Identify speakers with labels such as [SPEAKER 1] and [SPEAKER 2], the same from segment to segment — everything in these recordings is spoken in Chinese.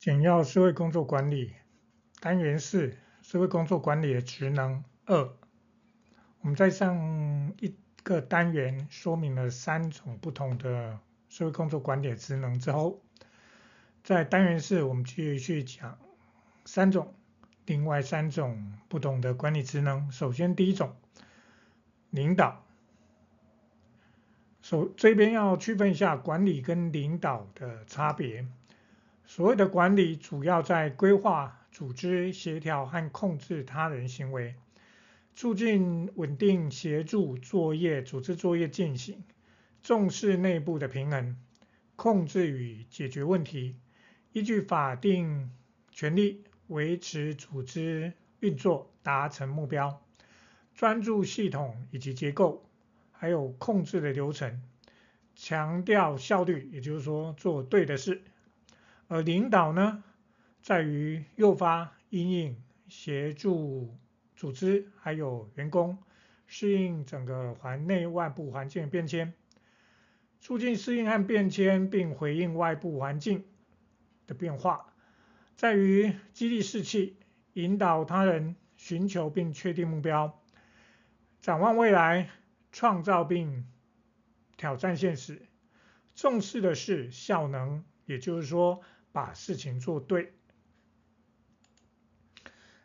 [SPEAKER 1] 简要社会工作管理单元四：社会工作管理的职能二。我们在上一个单元说明了三种不同的社会工作管理职能之后，在单元四我们继续讲三种另外三种不同的管理职能。首先，第一种，领导。首这边要区分一下管理跟领导的差别。所谓的管理，主要在规划、组织、协调和控制他人行为，促进稳定、协助作业、组织作业进行，重视内部的平衡，控制与解决问题，依据法定权利维持组织运作，达成目标，专注系统以及结构，还有控制的流程，强调效率，也就是说做对的事。而领导呢，在于诱发、因应、协助组织还有员工适应整个环内外部环境的变迁，促进适应和变迁，并回应外部环境的变化，在于激励士气，引导他人寻求并确定目标，展望未来，创造并挑战现实，重视的是效能，也就是说。把事情做对，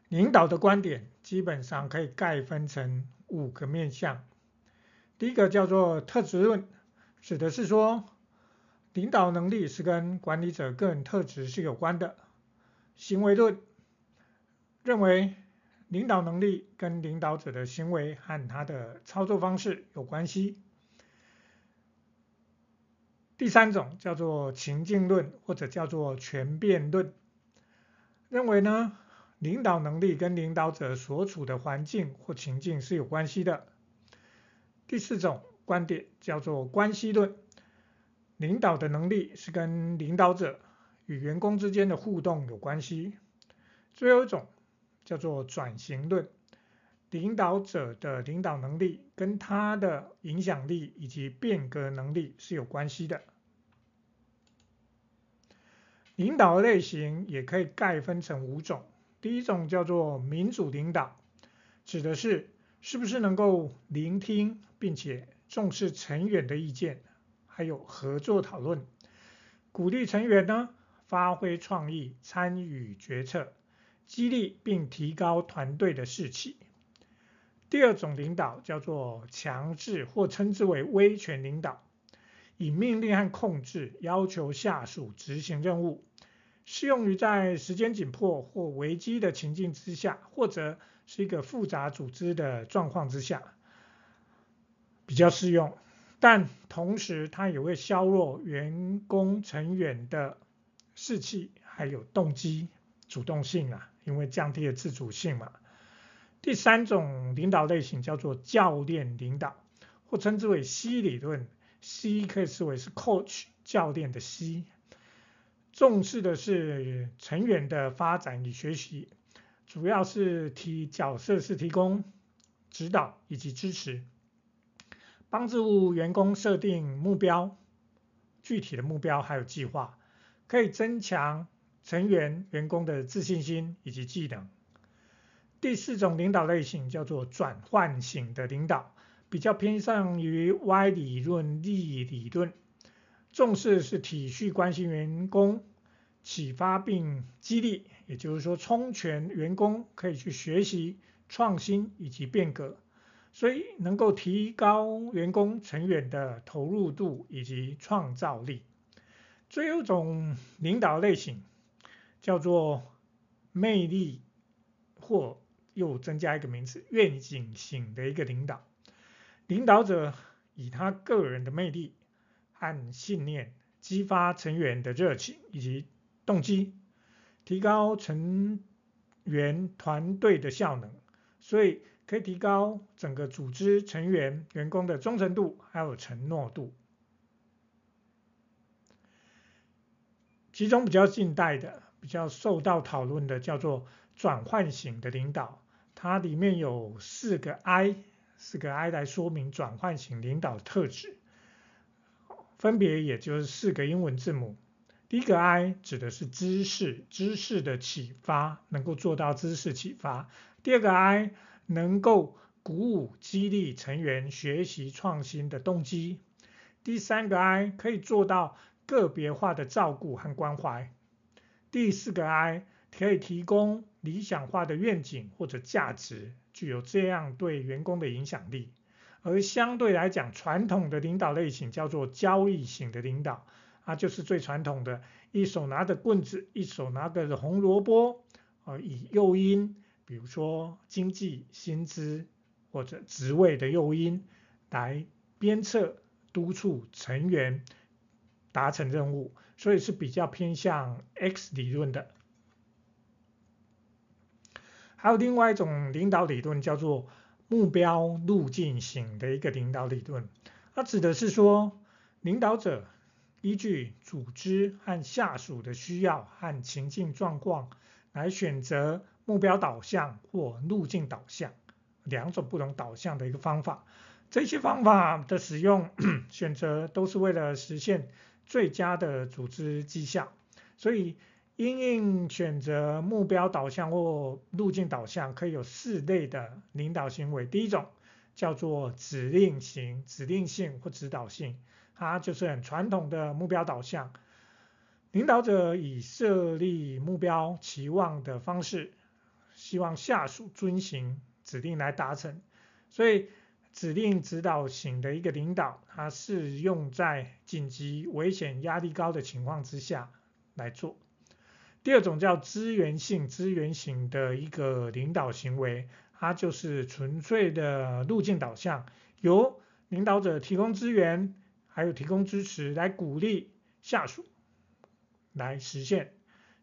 [SPEAKER 1] 领导的观点基本上可以概分成五个面向。第一个叫做特质论，指的是说领导能力是跟管理者个人特质是有关的。行为论认为领导能力跟领导者的行为和他的操作方式有关系。第三种叫做情境论，或者叫做权变论，认为呢，领导能力跟领导者所处的环境或情境是有关系的。第四种观点叫做关系论，领导的能力是跟领导者与员工之间的互动有关系。最后一种叫做转型论，领导者的领导能力跟他的影响力以及变革能力是有关系的。领导类型也可以概分成五种。第一种叫做民主领导，指的是是不是能够聆听并且重视成员的意见，还有合作讨论，鼓励成员呢发挥创意，参与决策，激励并提高团队的士气。第二种领导叫做强制或称之为威权领导。以命令和控制要求下属执行任务，适用于在时间紧迫或危机的情境之下，或者是一个复杂组织的状况之下，比较适用。但同时，它也会削弱员工成员的士气，还有动机、主动性啊，因为降低了自主性嘛。第三种领导类型叫做教练领导，或称之为 C 理论。C 可以视为是 coach 教练的 C，重视的是成员的发展与学习，主要是提角色是提供指导以及支持，帮助员工设定目标，具体的目标还有计划，可以增强成员员工的自信心以及技能。第四种领导类型叫做转换型的领导。比较偏向于 Y 理论、力理论，重视是体恤关心员工，启发并激励，也就是说，充权员工可以去学习、创新以及变革，所以能够提高员工成员的投入度以及创造力。最后一种领导类型叫做魅力，或又增加一个名词，愿景型的一个领导。领导者以他个人的魅力和信念激发成员的热情以及动机，提高成员团队的效能，所以可以提高整个组织成员员工的忠诚度还有承诺度。其中比较近代的、比较受到讨论的叫做转换型的领导，它里面有四个 I。四个 I 来说明转换型领导特质，分别也就是四个英文字母第一个 I 指的是知识，知识的启发，能够做到知识启发。第二个 I 能够鼓舞、激励成员学习创新的动机。第三个 I 可以做到个别化的照顾和关怀。第四个 I 可以提供理想化的愿景或者价值，具有这样对员工的影响力。而相对来讲，传统的领导类型叫做交易型的领导。啊，就是最传统的，一手拿着棍子，一手拿着红萝卜，啊，以诱因，比如说经济、薪资或者职位的诱因，来鞭策、督促成员达成任务，所以是比较偏向 X 理论的。还有另外一种领导理论，叫做目标路径型的一个领导理论，它指的是说，领导者。依据组织和下属的需要和情境状况来选择目标导向或路径导向两种不同导向的一个方法。这些方法的使用选择都是为了实现最佳的组织绩效。所以，因应选择目标导向或路径导向，可以有四类的领导行为。第一种叫做指令型、指令性或指导性。它就是很传统的目标导向，领导者以设立目标期望的方式，希望下属遵行指令来达成。所以指令指导型的一个领导，它是用在紧急、危险、压力高的情况之下来做。第二种叫资源性、资源型的一个领导行为，它就是纯粹的路径导向，由领导者提供资源。还有提供支持来鼓励下属来实现，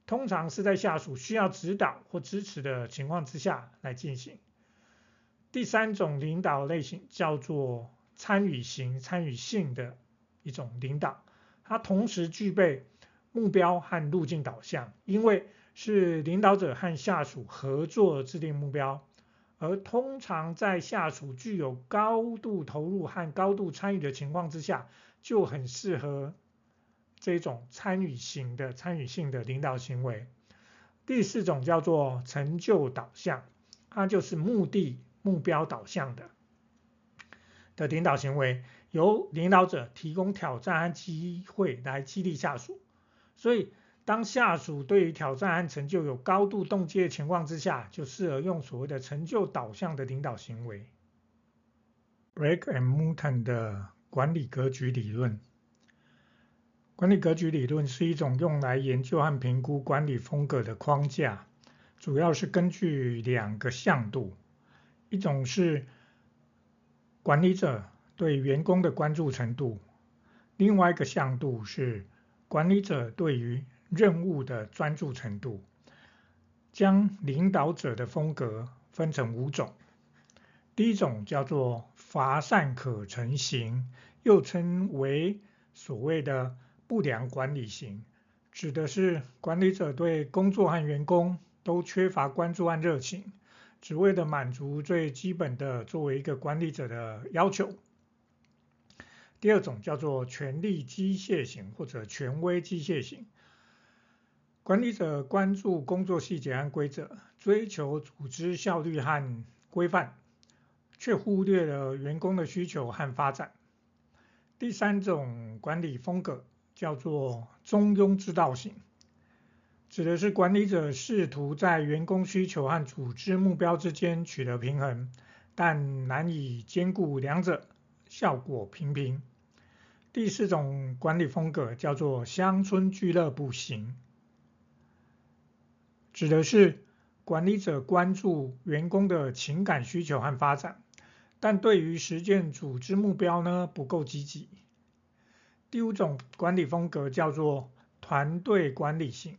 [SPEAKER 1] 通常是在下属需要指导或支持的情况之下来进行。第三种领导类型叫做参与型、参与性的一种领导，它同时具备目标和路径导向，因为是领导者和下属合作制定目标。而通常在下属具有高度投入和高度参与的情况之下，就很适合这种参与型的参与性的领导行为。第四种叫做成就导向，它就是目的目标导向的的领导行为，由领导者提供挑战和机会来激励下属，所以。当下属对于挑战和成就有高度动机的情况之下，就适合用所谓的成就导向的领导行为。Blake and Mouton 的管理格局理论，管理格局理论是一种用来研究和评估管理风格的框架，主要是根据两个向度，一种是管理者对员工的关注程度，另外一个向度是管理者对于任务的专注程度，将领导者的风格分成五种。第一种叫做乏善可陈型，又称为所谓的不良管理型，指的是管理者对工作和员工都缺乏关注和热情，只为了满足最基本的作为一个管理者的要求。第二种叫做权力机械型或者权威机械型。管理者关注工作细节和规则，追求组织效率和规范，却忽略了员工的需求和发展。第三种管理风格叫做中庸之道型，指的是管理者试图在员工需求和组织目标之间取得平衡，但难以兼顾两者，效果平平。第四种管理风格叫做乡村俱乐部型。指的是管理者关注员工的情感需求和发展，但对于实践组织目标呢，不够积极。第五种管理风格叫做团队管理型，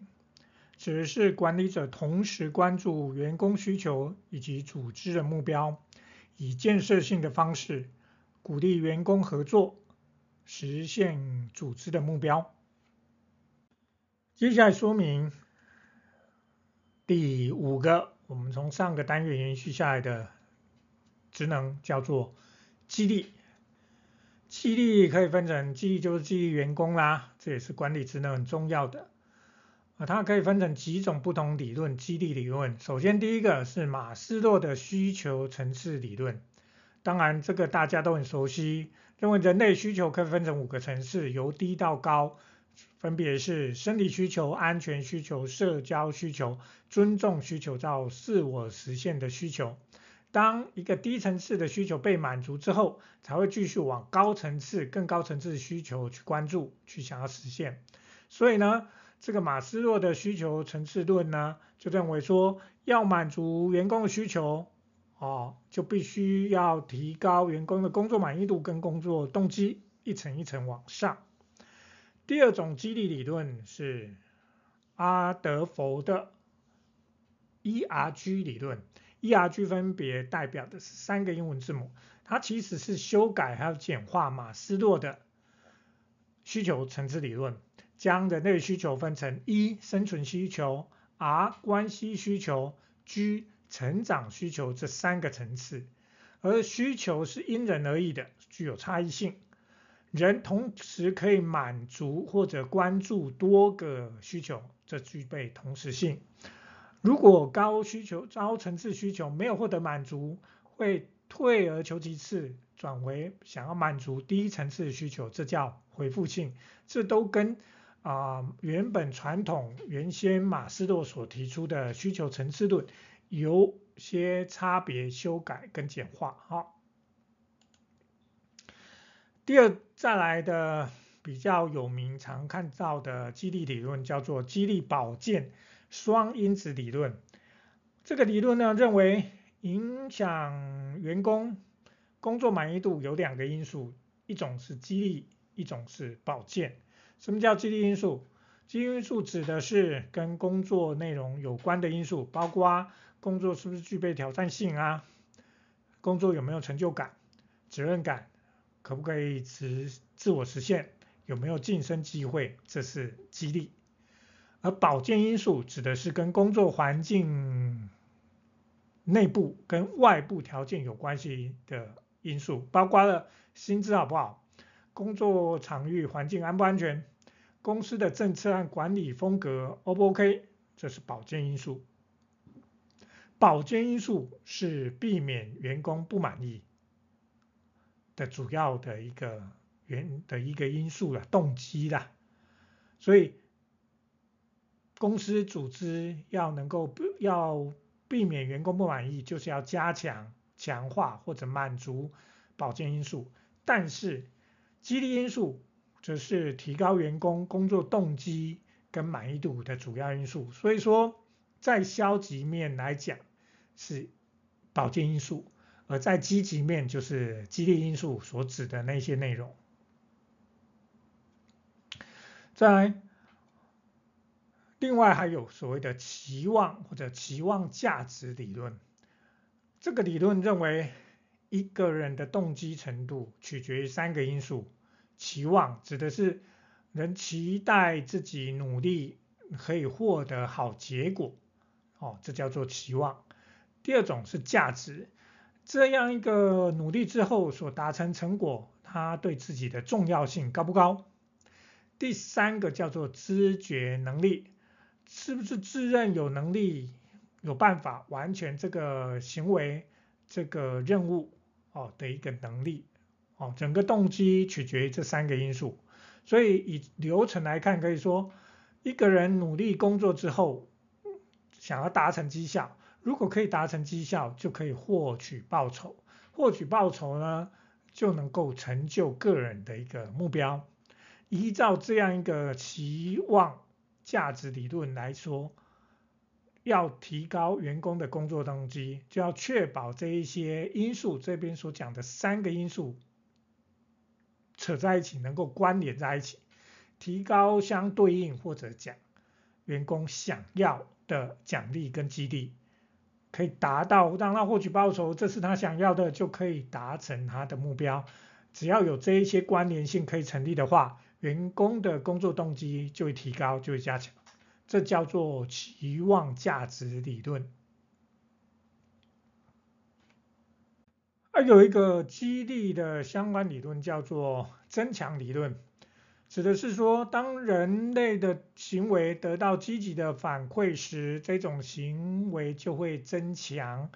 [SPEAKER 1] 指的是管理者同时关注员工需求以及组织的目标，以建设性的方式鼓励员工合作，实现组织的目标。接下来说明。第五个，我们从上个单元延续下来的职能叫做激励。激励可以分成，激励就是激励员工啦，这也是管理职能很重要的。啊，它可以分成几种不同理论，激励理论。首先第一个是马斯洛的需求层次理论，当然这个大家都很熟悉，认为人类需求可以分成五个层次，由低到高。分别是生理需求、安全需求、社交需求、尊重需求到自我实现的需求。当一个低层次的需求被满足之后，才会继续往高层次、更高层次的需求去关注，去想要实现。所以呢，这个马斯洛的需求层次论呢，就认为说，要满足员工的需求，哦，就必须要提高员工的工作满意度跟工作动机，一层一层往上。第二种激励理论是阿德佛的 ERG 理论，ERG 分别代表的是三个英文字母，它其实是修改还有简化马斯洛的需求层次理论，将人类需求分成一生存需求、R 关系需求、G 成长需求这三个层次，而需求是因人而异的，具有差异性。人同时可以满足或者关注多个需求，这具备同时性。如果高需求、高层次需求没有获得满足，会退而求其次，转为想要满足低层次需求，这叫回复性。这都跟啊、原本传统原先马斯洛所提出的需求层次论有些差别，修改跟简化。好。第二，再来的比较有名、常看到的激励理论叫做激励保健双因子理论。这个理论呢，认为影响员工工作满意度有两个因素，一种是激励，一种是保健。什么叫激励因素？激励因素指的是跟工作内容有关的因素，包括工作是不是具备挑战性啊，工作有没有成就感、责任感。可不可以自自我实现？有没有晋升机会？这是激励。而保健因素指的是跟工作环境内部跟外部条件有关系的因素，包括了薪资好不好，工作场域环境安不安全，公司的政策和管理风格 O 不 OK？这是保健因素。保健因素是避免员工不满意。的主要的一个原的一个因素了，动机啦，所以公司组织要能够不要避免员工不满意，就是要加强、强化或者满足保健因素。但是激励因素则是提高员工工作动机跟满意度的主要因素。所以说，在消极面来讲是保健因素。而在积极面，就是激励因素所指的那些内容。再来，另外还有所谓的期望或者期望价值理论。这个理论认为，一个人的动机程度取决于三个因素。期望指的是人期待自己努力可以获得好结果，哦，这叫做期望。第二种是价值。这样一个努力之后所达成成果，他对自己的重要性高不高？第三个叫做知觉能力，是不是自认有能力、有办法完成这个行为、这个任务哦的一个能力哦，整个动机取决于这三个因素。所以以流程来看，可以说一个人努力工作之后，想要达成绩效。如果可以达成绩效，就可以获取报酬。获取报酬呢，就能够成就个人的一个目标。依照这样一个期望价值理论来说，要提高员工的工作动机，就要确保这一些因素，这边所讲的三个因素扯在一起，能够关联在一起，提高相对应或者讲员工想要的奖励跟激励。可以达到让他获取报酬，这是他想要的，就可以达成他的目标。只要有这一些关联性可以成立的话，员工的工作动机就会提高，就会加强。这叫做期望价值理论。啊有一个激励的相关理论叫做增强理论，指的是说，当人类的行为得到积极的反馈时，这种行为就会增强；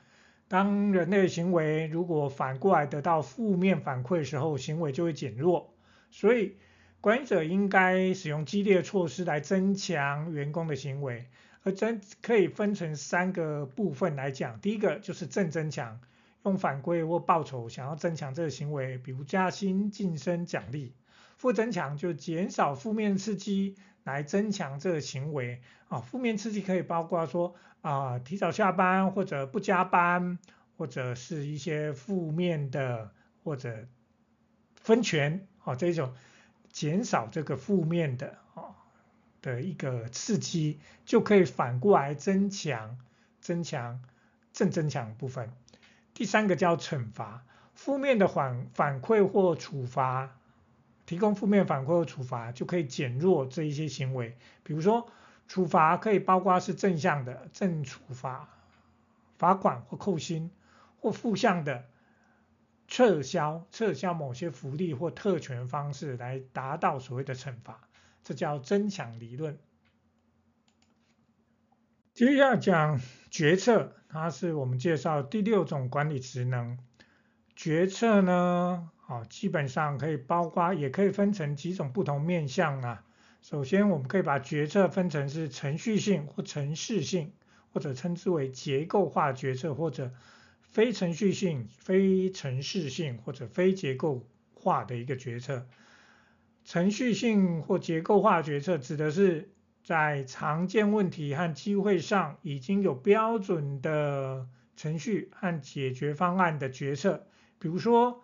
[SPEAKER 1] 当人类行为如果反过来得到负面反馈的时候，行为就会减弱。所以，管理者应该使用激励的措施来增强员工的行为，而增可以分成三个部分来讲。第一个就是正增强。用反馈或报酬想要增强这个行为，比如加薪、晋升、奖励；负增强就减少负面刺激来增强这个行为。啊，负面刺激可以包括说啊，提早下班或者不加班，或者是一些负面的或者分权啊，这种减少这个负面的啊的一个刺激，就可以反过来增强增强正增强部分。第三个叫惩罚，负面的反反馈或处罚，提供负面反馈或处罚就可以减弱这一些行为。比如说，处罚可以包括是正向的正处罚，罚款或扣薪，或负向的撤销撤销某些福利或特权方式来达到所谓的惩罚，这叫增强理论。接下来讲决策。它是我们介绍第六种管理职能，决策呢，啊，基本上可以包括，也可以分成几种不同面向啊。首先，我们可以把决策分成是程序性或程式性，或者称之为结构化决策，或者非程序性、非程式性或者非结构化的一个决策。程序性或结构化决策指的是。在常见问题和机会上已经有标准的程序和解决方案的决策，比如说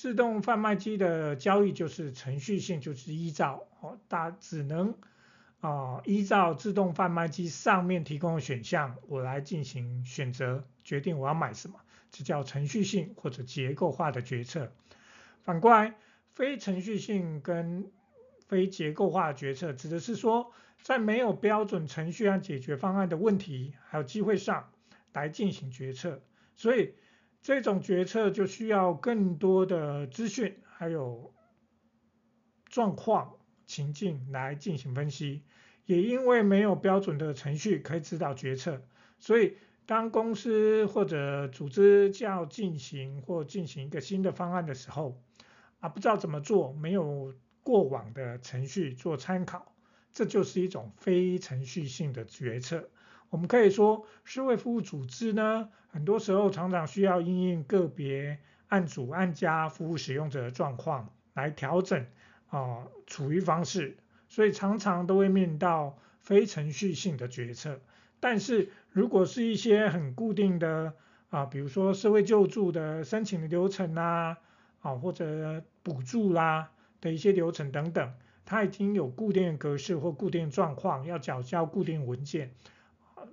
[SPEAKER 1] 自动贩卖机的交易就是程序性，就是依照哦，大只能啊、依照自动贩卖机上面提供的选项，我来进行选择，决定我要买什么，这叫程序性或者结构化的决策。反过来，非程序性跟非结构化的决策指的是说。在没有标准程序和解决方案的问题还有机会上来进行决策，所以这种决策就需要更多的资讯还有状况情境来进行分析。也因为没有标准的程序可以指导决策，所以当公司或者组织要进行或进行一个新的方案的时候，啊，不知道怎么做，没有过往的程序做参考。这就是一种非程序性的决策。我们可以说，社会服务组织呢，很多时候常常需要因应个别案主案家服务使用者的状况来调整啊、呃、处遇方式，所以常常都会面临到非程序性的决策。但是如果是一些很固定的啊、比如说社会救助的申请的流程啦，啊或者补助啦的一些流程等等。它已经有固定格式或固定状况，要缴交固定文件。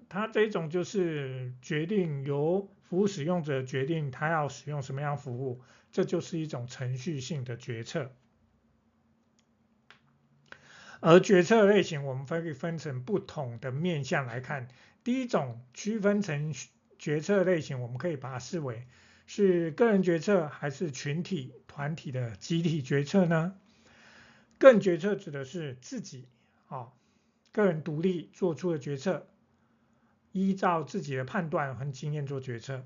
[SPEAKER 1] 它这种就是决定由服务使用者决定他要使用什么样服务，这就是一种程序性的决策。而决策类型我们可以分成不同的面向来看。第一种区分成决策类型，我们可以把它视为是个人决策还是群体团体的集体决策呢？个人决策指的是自己啊，个人独立做出的决策，依照自己的判断和经验做决策；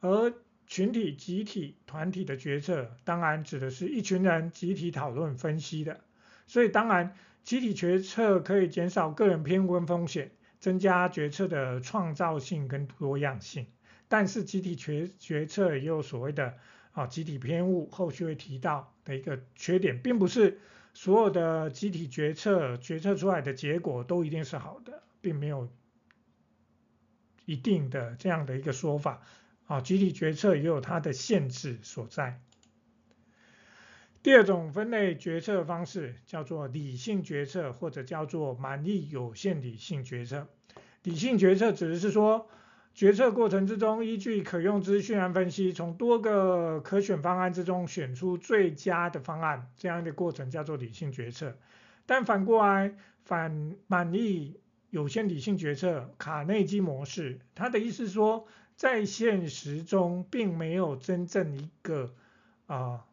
[SPEAKER 1] 而群体、集体、团体的决策，当然指的是一群人集体讨论分析的。所以，当然集体决策可以减少个人偏误风险，增加决策的创造性跟多样性。但是，集体决决策也有所谓的啊集体偏误，后续会提到的一个缺点，并不是。所有的集体决策决策出来的结果都一定是好的，并没有一定的这样的一个说法啊。集体决策也有它的限制所在。第二种分类决策方式叫做理性决策，或者叫做满意有限理性决策。理性决策指的是说，决策过程之中，依据可用资讯和分析，从多个可选方案之中选出最佳的方案，这样的过程叫做理性决策。但反过来，反满意有限理性决策，卡内基模式，它的意思说，在现实中并没有真正一个啊、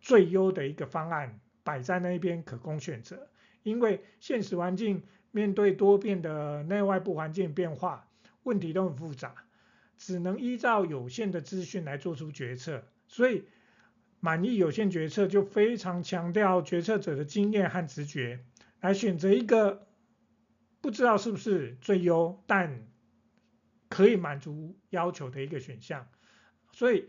[SPEAKER 1] 最优的一个方案摆在那边可供选择，因为现实环境面对多变的内外部环境变化，问题都很复杂，只能依照有限的资讯来做出决策，所以满意有限决策就非常强调决策者的经验和直觉，来选择一个不知道是不是最优，但可以满足要求的一个选项，所以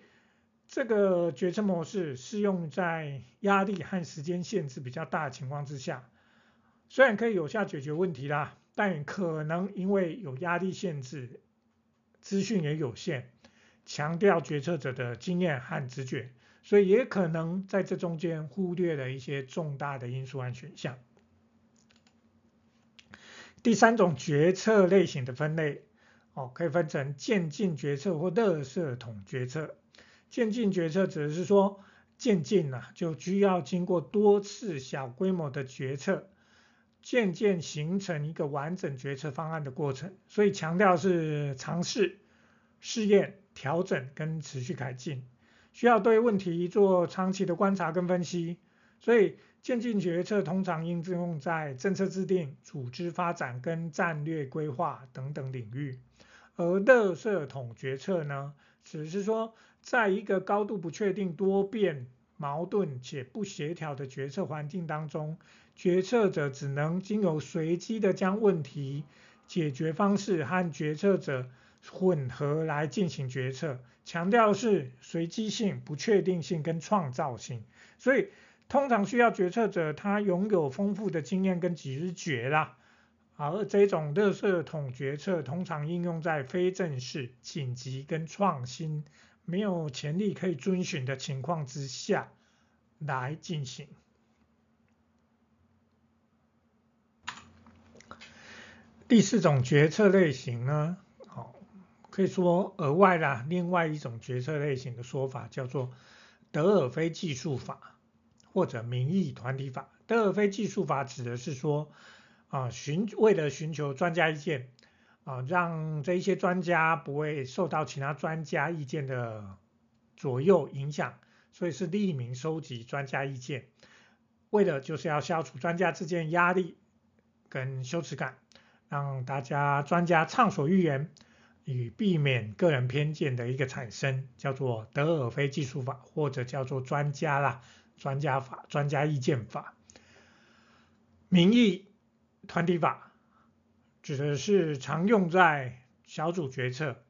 [SPEAKER 1] 这个决策模式适用在压力和时间限制比较大的情况之下，虽然可以有效解决问题啦，但可能因为有压力限制，资讯也有限，强调决策者的经验和直觉，所以也可能在这中间忽略了一些重大的因素和选项。第三种决策类型的分类。哦，可以分成渐进决策或垃圾桶决策。渐进决策指的是说，渐进呐就需要经过多次小规模的决策，渐渐形成一个完整决策方案的过程。所以强调是尝试、试验、调整跟持续改进，需要对问题做长期的观察跟分析。所以渐进决策通常应用在政策制定、组织发展跟战略规划等等领域。而垃圾桶决策呢，只是说，在一个高度不确定、多变、矛盾且不协调的决策环境当中，决策者只能经由随机的将问题解决方式和决策者混合来进行决策，强调是随机性、不确定性跟创造性，所以通常需要决策者他拥有丰富的经验跟直觉啦。而这种垃圾桶决策通常应用在非正式、紧急跟创新没有前例可以遵循的情况之下来进行。第四种决策类型呢，好，可以说额外啦，另外一种决策类型的说法叫做德尔菲计数法或者民意团体法。德尔菲技术法指的是说，啊，寻为了寻求专家意见，啊，让这一些专家不会受到其他专家意见的左右影响，所以是匿名收集专家意见，为了就是要消除专家之间压力跟羞耻感，让大家专家畅所欲言，以避免个人偏见的一个产生，叫做德尔菲技术法，或者叫做专家啦，专家法、专家意见法，民意。团体法指的是常用在小组决策，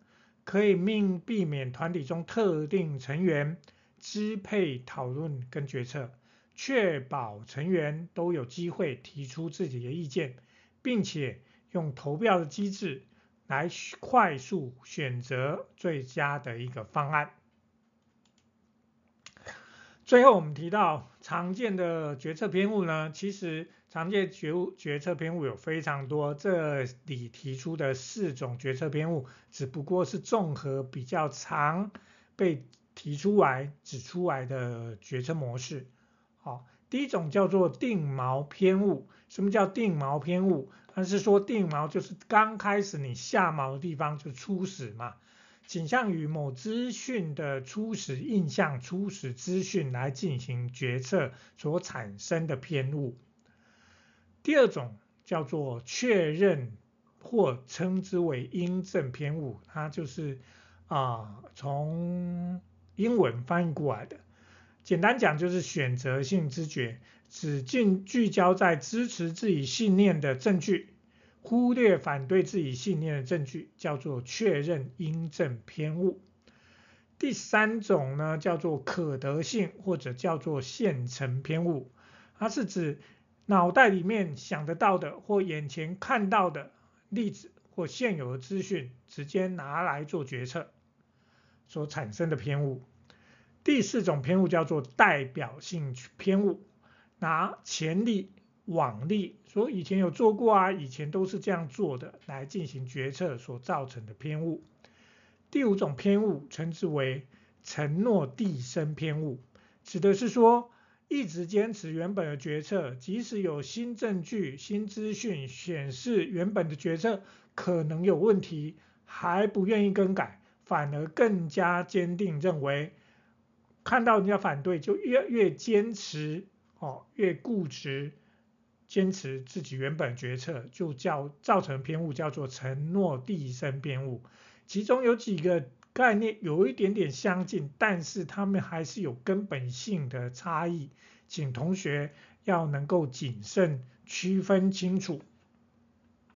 [SPEAKER 1] 可以命避免团体中特定成员支配讨论跟决策，确保成员都有机会提出自己的意见，并且用投票的机制来快速选择最佳的一个方案。最后我们提到常见的决策偏误呢，其实。常见决决策偏误有非常多，这里提出的四种决策偏误，只不过是综合比较常被提出来指出来的决策模式。好，第一种叫做定锚偏误。什么叫定锚偏误？它是说定锚就是刚开始你下锚的地方就初始嘛，倾向于某资讯的初始印象、初始资讯来进行决策所产生的偏误。第二种叫做确认或称之为因证偏误，它就是啊、从英文翻译过来的。简单讲就是选择性知觉，只聚聚焦在支持自己信念的证据，忽略反对自己信念的证据，叫做确认因证偏误。第三种呢叫做可得性或者叫做现成偏误，它是指脑袋里面想得到的或眼前看到的例子或现有的资讯，直接拿来做决策所产生的偏误。第四种偏误叫做代表性偏误，拿前例、往例，说以前有做过啊，以前都是这样做的来进行决策所造成的偏误。第五种偏误称之为承诺递升偏误，指的是说。一直坚持原本的决策，即使有新证据、新资讯显示原本的决策可能有问题，还不愿意更改，反而更加坚定认为，看到人家反对就越越坚持哦，越固执，坚持自己原本决策，就叫造成偏误，叫做承诺递升偏误。其中有几个概念有一点点相近，但是他们还是有根本性的差异，请同学要能够谨慎区分清楚。